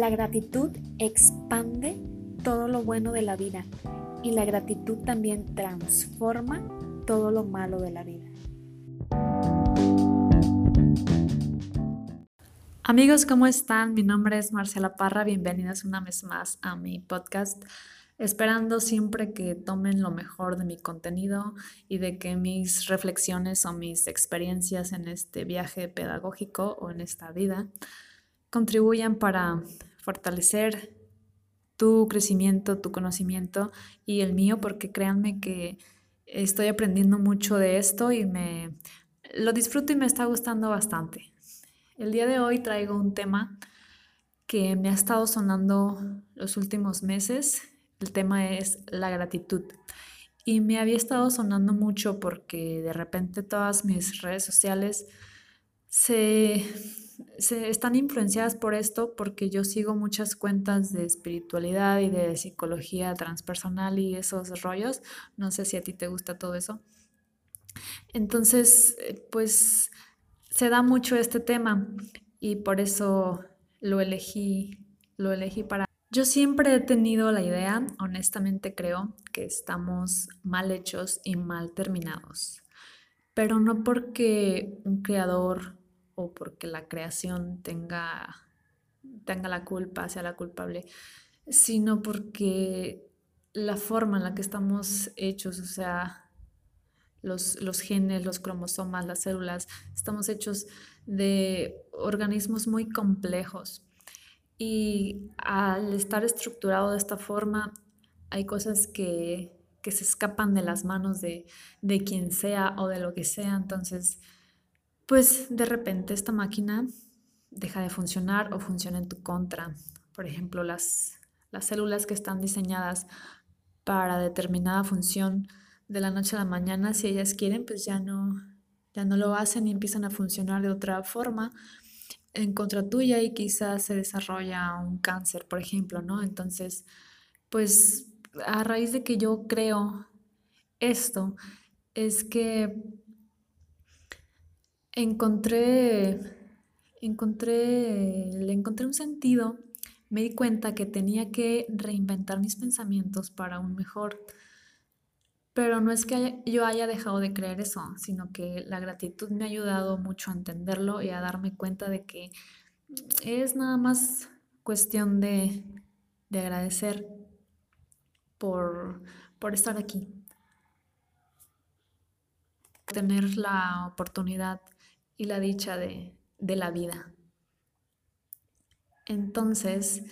La gratitud expande todo lo bueno de la vida y la gratitud también transforma todo lo malo de la vida. Amigos, ¿cómo están? Mi nombre es Marcela Parra, bienvenidas una vez más a mi podcast, esperando siempre que tomen lo mejor de mi contenido y de que mis reflexiones o mis experiencias en este viaje pedagógico o en esta vida contribuyan para fortalecer tu crecimiento, tu conocimiento y el mío, porque créanme que estoy aprendiendo mucho de esto y me lo disfruto y me está gustando bastante. El día de hoy traigo un tema que me ha estado sonando los últimos meses. El tema es la gratitud. Y me había estado sonando mucho porque de repente todas mis redes sociales se se están influenciadas por esto porque yo sigo muchas cuentas de espiritualidad y de psicología transpersonal y esos rollos. No sé si a ti te gusta todo eso. Entonces, eh, pues se da mucho este tema y por eso lo elegí, lo elegí para... Yo siempre he tenido la idea, honestamente creo, que estamos mal hechos y mal terminados, pero no porque un creador o porque la creación tenga, tenga la culpa, sea la culpable, sino porque la forma en la que estamos hechos, o sea, los, los, genes, los cromosomas, las células, estamos hechos de organismos muy complejos. Y al estar estructurado de esta forma, hay cosas que, que se escapan de las manos de, de quien sea o de lo que sea. Entonces, pues de repente esta máquina deja de funcionar o funciona en tu contra. Por ejemplo, las, las células que están diseñadas para determinada función de la noche a la mañana, si ellas quieren, pues ya no, ya no lo hacen y empiezan a funcionar de otra forma en contra tuya y quizás se desarrolla un cáncer, por ejemplo, ¿no? Entonces, pues a raíz de que yo creo esto, es que encontré, encontré, le encontré un sentido, me di cuenta que tenía que reinventar mis pensamientos para un mejor. Pero no es que yo haya dejado de creer eso, sino que la gratitud me ha ayudado mucho a entenderlo y a darme cuenta de que es nada más cuestión de, de agradecer por, por estar aquí, tener la oportunidad y la dicha de, la vida. Entonces,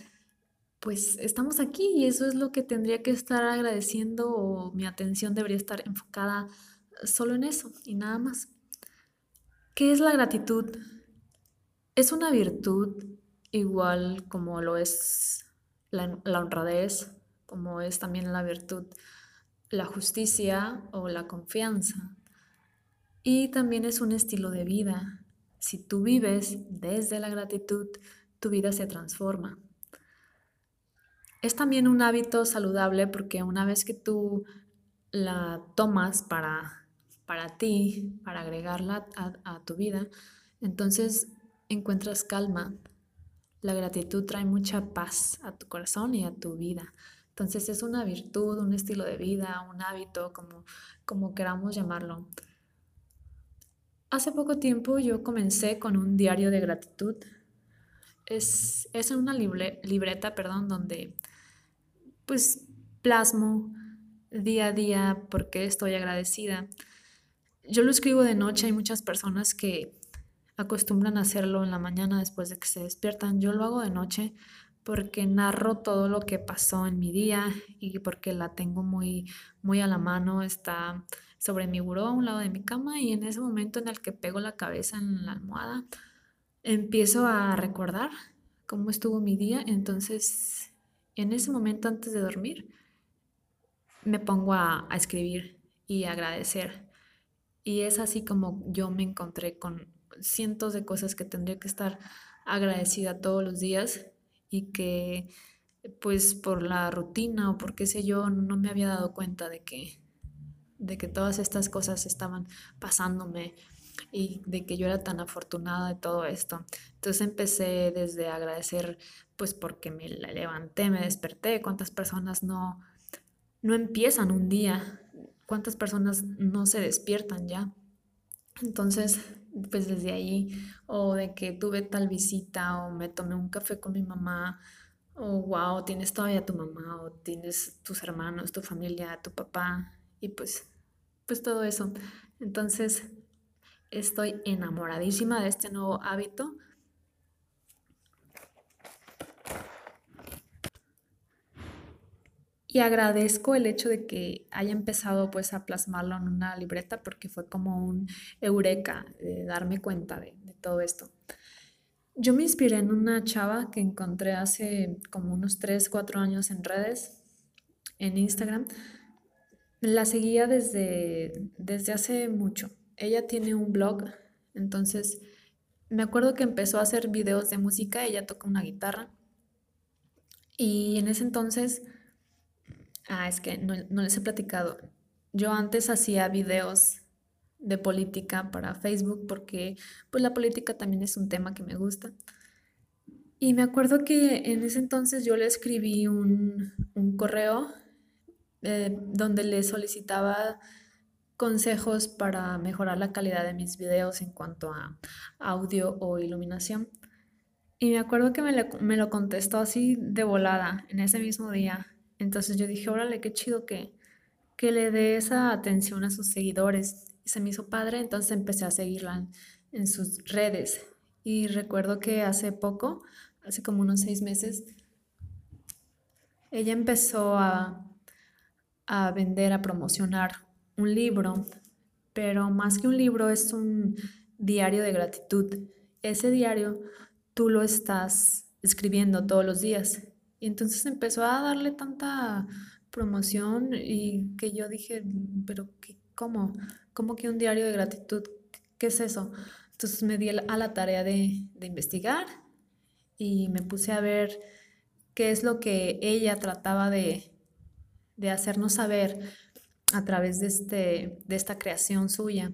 pues estamos aquí y eso es lo que tendría que estar agradeciendo o mi atención debería estar enfocada solo en eso y nada más. ¿Qué es la gratitud? Es una virtud igual como lo es la, la honradez, como es también la virtud la justicia o la confianza. Y también es un estilo de vida. Si tú vives desde la gratitud, tu vida se transforma. Es también un hábito saludable porque una vez que tú la tomas para, para ti, para agregarla a, tu vida, entonces encuentras calma. La gratitud trae mucha paz a tu corazón y a tu vida. Entonces es una virtud, un estilo de vida, un hábito, como, como queramos llamarlo. Hace poco tiempo yo comencé con un diario de gratitud. Es, es una libreta, perdón, donde pues plasmo día a día porque estoy agradecida. Yo lo escribo de noche, hay muchas personas que acostumbran a hacerlo en la mañana después de que se despiertan. Yo lo hago de noche porque narro todo lo que pasó en mi día y porque la tengo muy, muy a la mano. Está sobre mi buró a un lado de mi cama y en ese momento en el que pego la cabeza en la almohada, empiezo a recordar cómo estuvo mi día. Entonces, en ese momento antes de dormir, me pongo a, a escribir y agradecer. Y es así como yo me encontré con cientos de cosas que tendría que estar agradecida todos los días y que pues por la rutina o por qué sé yo no me había dado cuenta de que de que todas estas cosas estaban pasándome y de que yo era tan afortunada de todo esto. Entonces empecé desde agradecer pues porque me levanté, me desperté, cuántas personas no, no empiezan un día, cuántas personas no se despiertan ya. Entonces, pues desde ahí, o de que tuve tal visita, o me tomé un café con mi mamá, o wow, tienes todavía tu mamá, o tienes tus hermanos, tu familia, tu papá, y pues, pues todo eso. Entonces, estoy enamoradísima de este nuevo hábito. Y agradezco el hecho de que haya empezado pues a plasmarlo en una libreta porque fue como un eureka de darme cuenta de, de todo esto. Yo me inspiré en una chava que encontré hace como unos 3, 4 años en redes, en Instagram. La seguía desde, desde hace mucho. Ella tiene un blog, entonces me acuerdo que empezó a hacer videos de música, ella toca una guitarra. Y en ese entonces Ah, es que no, les he platicado. Yo antes hacía videos de política para Facebook porque pues la política también es un tema que me gusta. Y me acuerdo que en ese entonces yo le escribí un, correo eh, donde le solicitaba consejos para mejorar la calidad de mis videos en cuanto a audio o iluminación. Y me acuerdo que me, me lo contestó así de volada en ese mismo día. Entonces yo dije, órale, qué chido que, que le dé esa atención a sus seguidores. Y se me hizo padre, entonces empecé a seguirla en, sus redes. Y recuerdo que hace poco, hace como unos seis meses, ella empezó a, a vender, a promocionar un libro, pero más que un libro es un diario de gratitud. Ese diario tú lo estás escribiendo todos los días y entonces empezó a darle tanta promoción y que yo dije, pero qué, ¿cómo? ¿Cómo que un diario de gratitud? ¿Qué es eso? Entonces me di a la tarea de, investigar y me puse a ver qué es lo que ella trataba de, de hacernos saber a través de, este, de esta creación suya.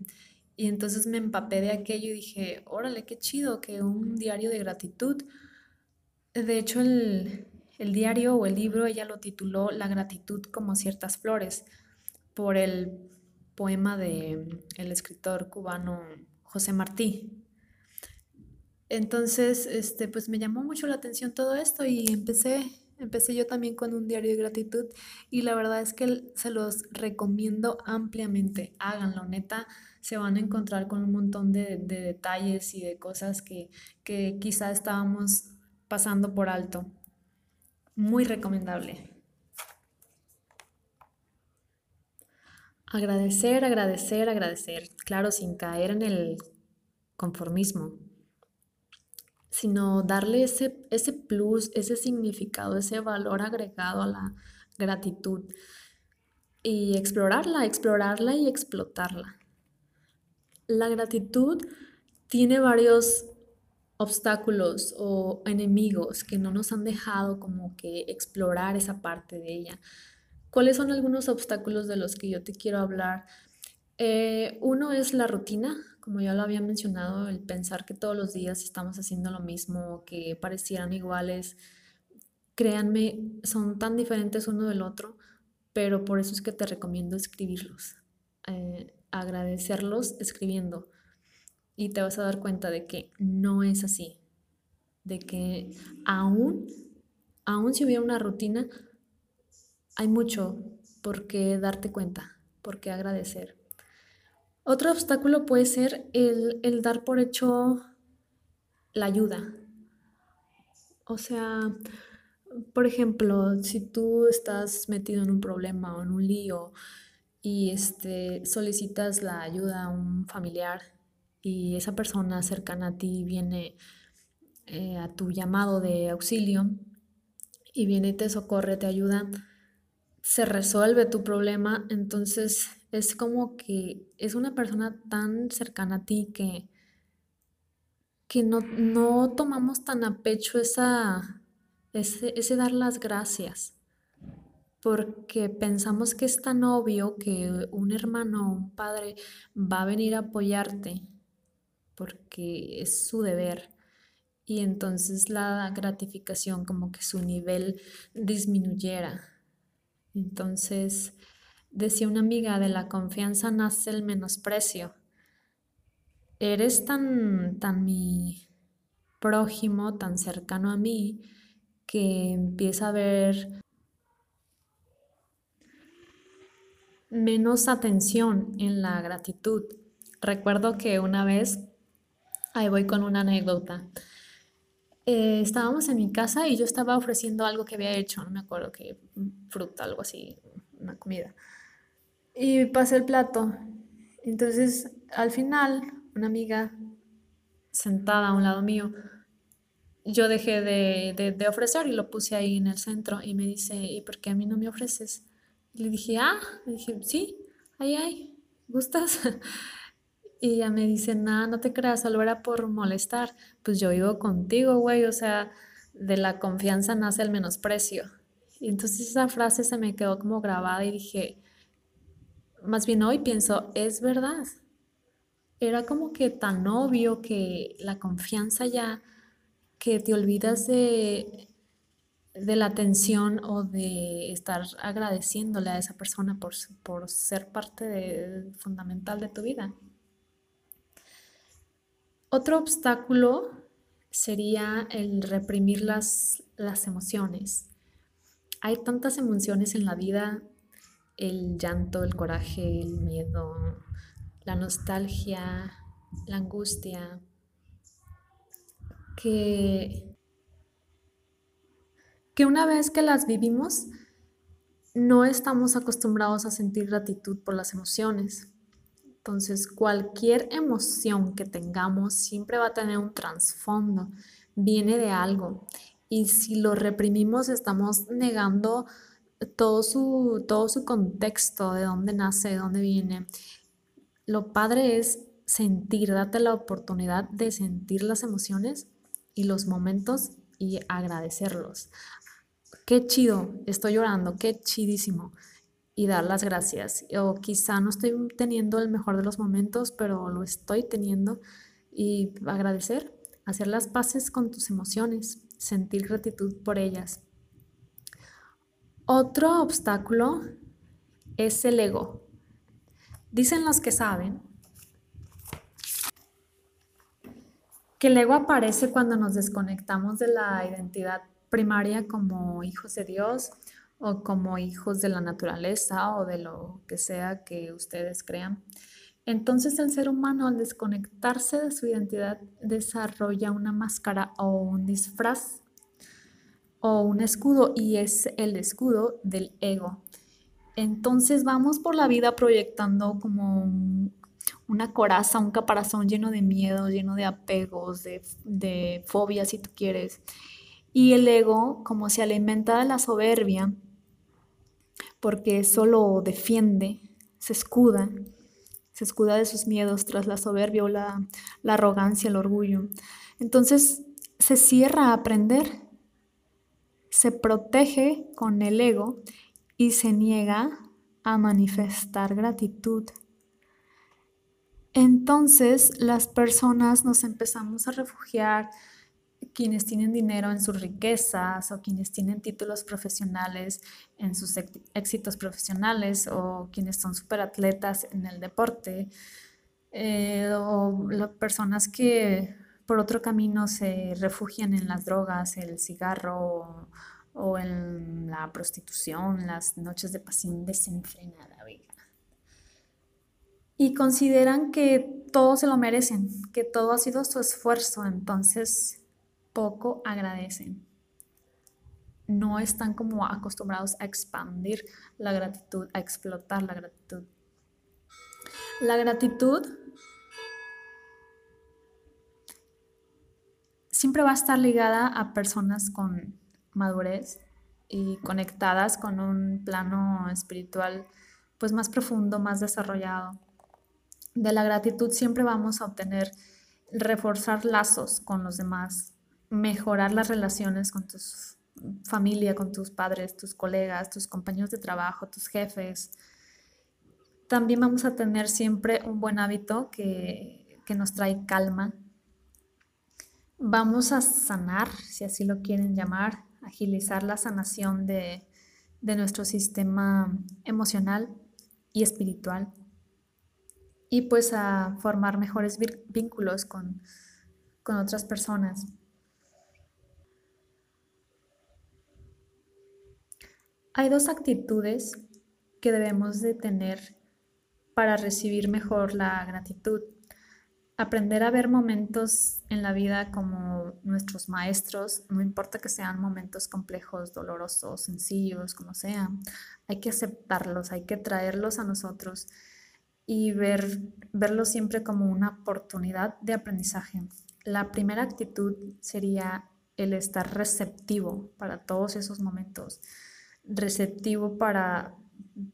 Y entonces me empapé de aquello y dije, órale, qué chido que un diario de gratitud. De hecho, el, el diario o el libro ella lo tituló La gratitud como ciertas flores por el poema de el escritor cubano José Martí. Entonces, este, pues me llamó mucho la atención todo esto y empecé, empecé yo también con un diario de gratitud y la verdad es que se los recomiendo ampliamente. Háganlo, neta, se van a encontrar con un montón de, de detalles y de cosas que, que quizá estábamos pasando por alto. Muy recomendable. Agradecer, agradecer, agradecer. Claro, sin caer en el conformismo, sino darle ese, ese plus, ese significado, ese valor agregado a la gratitud y explorarla, explorarla y explotarla. La gratitud tiene varios obstáculos o enemigos que no nos han dejado como que explorar esa parte de ella. ¿Cuáles son algunos obstáculos de los que yo te quiero hablar? Eh, uno es la rutina, como ya lo había mencionado, el pensar que todos los días estamos haciendo lo mismo, que parecieran iguales. Créanme, son tan diferentes uno del otro, pero por eso es que te recomiendo escribirlos, eh, agradecerlos escribiendo y te vas a dar cuenta de que no es así, de que aún, aún si hubiera una rutina, hay mucho por qué darte cuenta, por qué agradecer. Otro obstáculo puede ser el, el dar por hecho la ayuda. O sea, por ejemplo, si tú estás metido en un problema o en un lío y este, solicitas la ayuda a un familiar y esa persona cercana a ti viene eh, a tu llamado de auxilio y viene y te socorre, te ayuda, se resuelve tu problema, entonces es como que es una persona tan cercana a ti que, que no, no tomamos tan a pecho esa, ese, ese dar las gracias porque pensamos que es tan obvio que un hermano o un padre va a venir a apoyarte porque es su deber. y entonces la gratificación como que su nivel disminuyera. Entonces, decía una amiga, de la confianza nace el menosprecio. Eres tan, tan mi prójimo, tan cercano a mí, que empieza a haber menos atención en la gratitud. Recuerdo que una vez, ahí voy con una anécdota, eh, estábamos en mi casa y yo estaba ofreciendo algo que había hecho, no me acuerdo qué, fruta, algo así, una comida. Y pasé el plato. Entonces, al final, una amiga sentada a un lado mío, yo dejé de, de, ofrecer y lo puse ahí en el centro y me dice, ¿y por qué a mí no me ofreces? Y le dije, ah, le dije, sí, ahí hay, ¿gustas? Y ella me dice, nada, no te creas, solo era por molestar. Pues yo vivo contigo, güey, o sea, de la confianza nace el menosprecio. Y entonces esa frase se me quedó como grabada y dije, más bien hoy pienso, es verdad. Era como que tan obvio que la confianza ya, que te olvidas de, de la atención o de estar agradeciéndole a esa persona por, por ser parte fundamental de tu vida. Otro obstáculo sería el reprimir las, las emociones. Hay tantas emociones en la vida, el llanto, el coraje, el miedo, la nostalgia, la angustia, que, que una vez que las vivimos, no estamos acostumbrados a sentir gratitud por las emociones. Entonces, cualquier emoción que tengamos siempre va a tener un trasfondo, viene de algo. Y si lo reprimimos, estamos negando todo su, todo su contexto, de dónde nace, de dónde viene. Lo padre es sentir, date la oportunidad de sentir las emociones y los momentos y agradecerlos. Qué chido, estoy llorando, qué chidísimo y dar las gracias. O quizá no estoy teniendo el mejor de los momentos, pero lo estoy teniendo y agradecer, hacer las paces con tus emociones, sentir gratitud por ellas. Otro obstáculo es el ego. Dicen los que saben que el ego aparece cuando nos desconectamos de la identidad primaria como hijos de Dios o como hijos de la naturaleza o de lo que sea que ustedes crean. Entonces el ser humano al desconectarse de su identidad desarrolla una máscara o un disfraz o un escudo y es el escudo del ego. Entonces vamos por la vida proyectando como una coraza, un caparazón lleno de miedo, lleno de apegos, de, de fobias si tú quieres. Y el ego, como se alimenta de la soberbia, porque solo defiende, se escuda, se escuda de sus miedos tras la soberbia o la, la arrogancia, el orgullo. Entonces se cierra a aprender, se protege con el ego y se niega a manifestar gratitud. Entonces las personas nos empezamos a refugiar quienes tienen dinero en sus riquezas o quienes tienen títulos profesionales en sus éxitos profesionales o quienes son superatletas en el deporte eh, o las personas que por otro camino se refugian en las drogas, el cigarro o, en la prostitución, las noches de pasión desenfrenada. Y consideran que todo se lo merecen, que todo ha sido su esfuerzo, entonces poco agradecen. No están como acostumbrados a expandir la gratitud, a explotar la gratitud. La gratitud siempre va a estar ligada a personas con madurez y conectadas con un plano espiritual pues más profundo, más desarrollado. De la gratitud siempre vamos a obtener reforzar lazos con los demás, mejorar las relaciones con tu familia, con tus padres, tus colegas, tus compañeros de trabajo, tus jefes. También vamos a tener siempre un buen hábito que, que nos trae calma. Vamos a sanar, si así lo quieren llamar, agilizar la sanación de, de nuestro sistema emocional y espiritual y pues a formar mejores vínculos con, con otras personas. Hay dos actitudes que debemos de tener para recibir mejor la gratitud. Aprender a ver momentos en la vida como nuestros maestros, no importa que sean momentos complejos, dolorosos, sencillos, como sean, hay que aceptarlos, hay que traerlos a nosotros y ver, verlos siempre como una oportunidad de aprendizaje. La primera actitud sería el estar receptivo para todos esos momentos, receptivo para,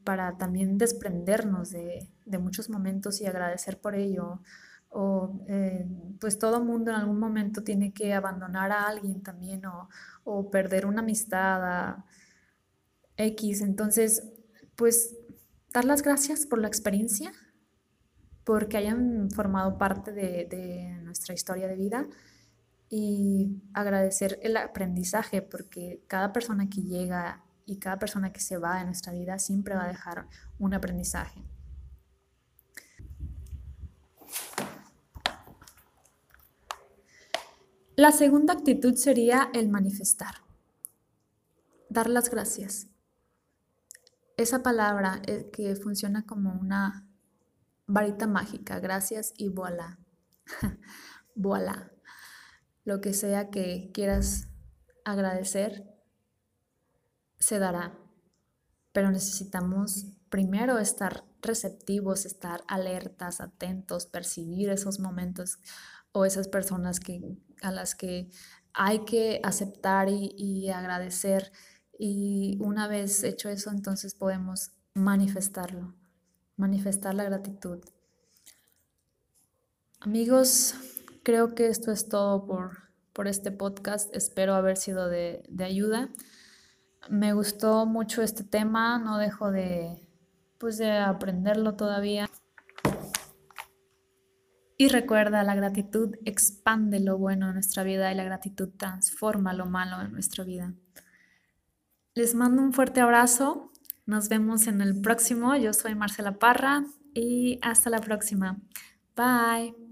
para también desprendernos de, de muchos momentos y agradecer por ello, o eh, pues todo mundo en algún momento tiene que abandonar a alguien también o, o perder una amistad X. Entonces, pues dar las gracias por la experiencia, porque hayan formado parte de, de nuestra historia de vida y agradecer el aprendizaje, porque cada persona que llega y cada persona que se va de nuestra vida siempre va a dejar un aprendizaje. La segunda actitud sería el manifestar, dar las gracias. Esa palabra eh, que funciona como una varita mágica, gracias y voilà. voilà. Lo que sea que quieras agradecer, se dará. Pero necesitamos primero estar receptivos, estar alertas, atentos, percibir esos momentos o esas personas que, a las que hay que aceptar y, agradecer. Y una vez hecho eso, entonces podemos manifestarlo, manifestar la gratitud. Amigos, creo que esto es todo por, por este podcast. Espero haber sido de, de, ayuda. Me gustó mucho este tema, no dejo de, pues, de aprenderlo todavía. Y recuerda, la gratitud expande lo bueno de nuestra vida y la gratitud transforma lo malo de nuestra vida. Les mando un fuerte abrazo. Nos vemos en el próximo. Yo soy Marcela Parra y hasta la próxima. Bye.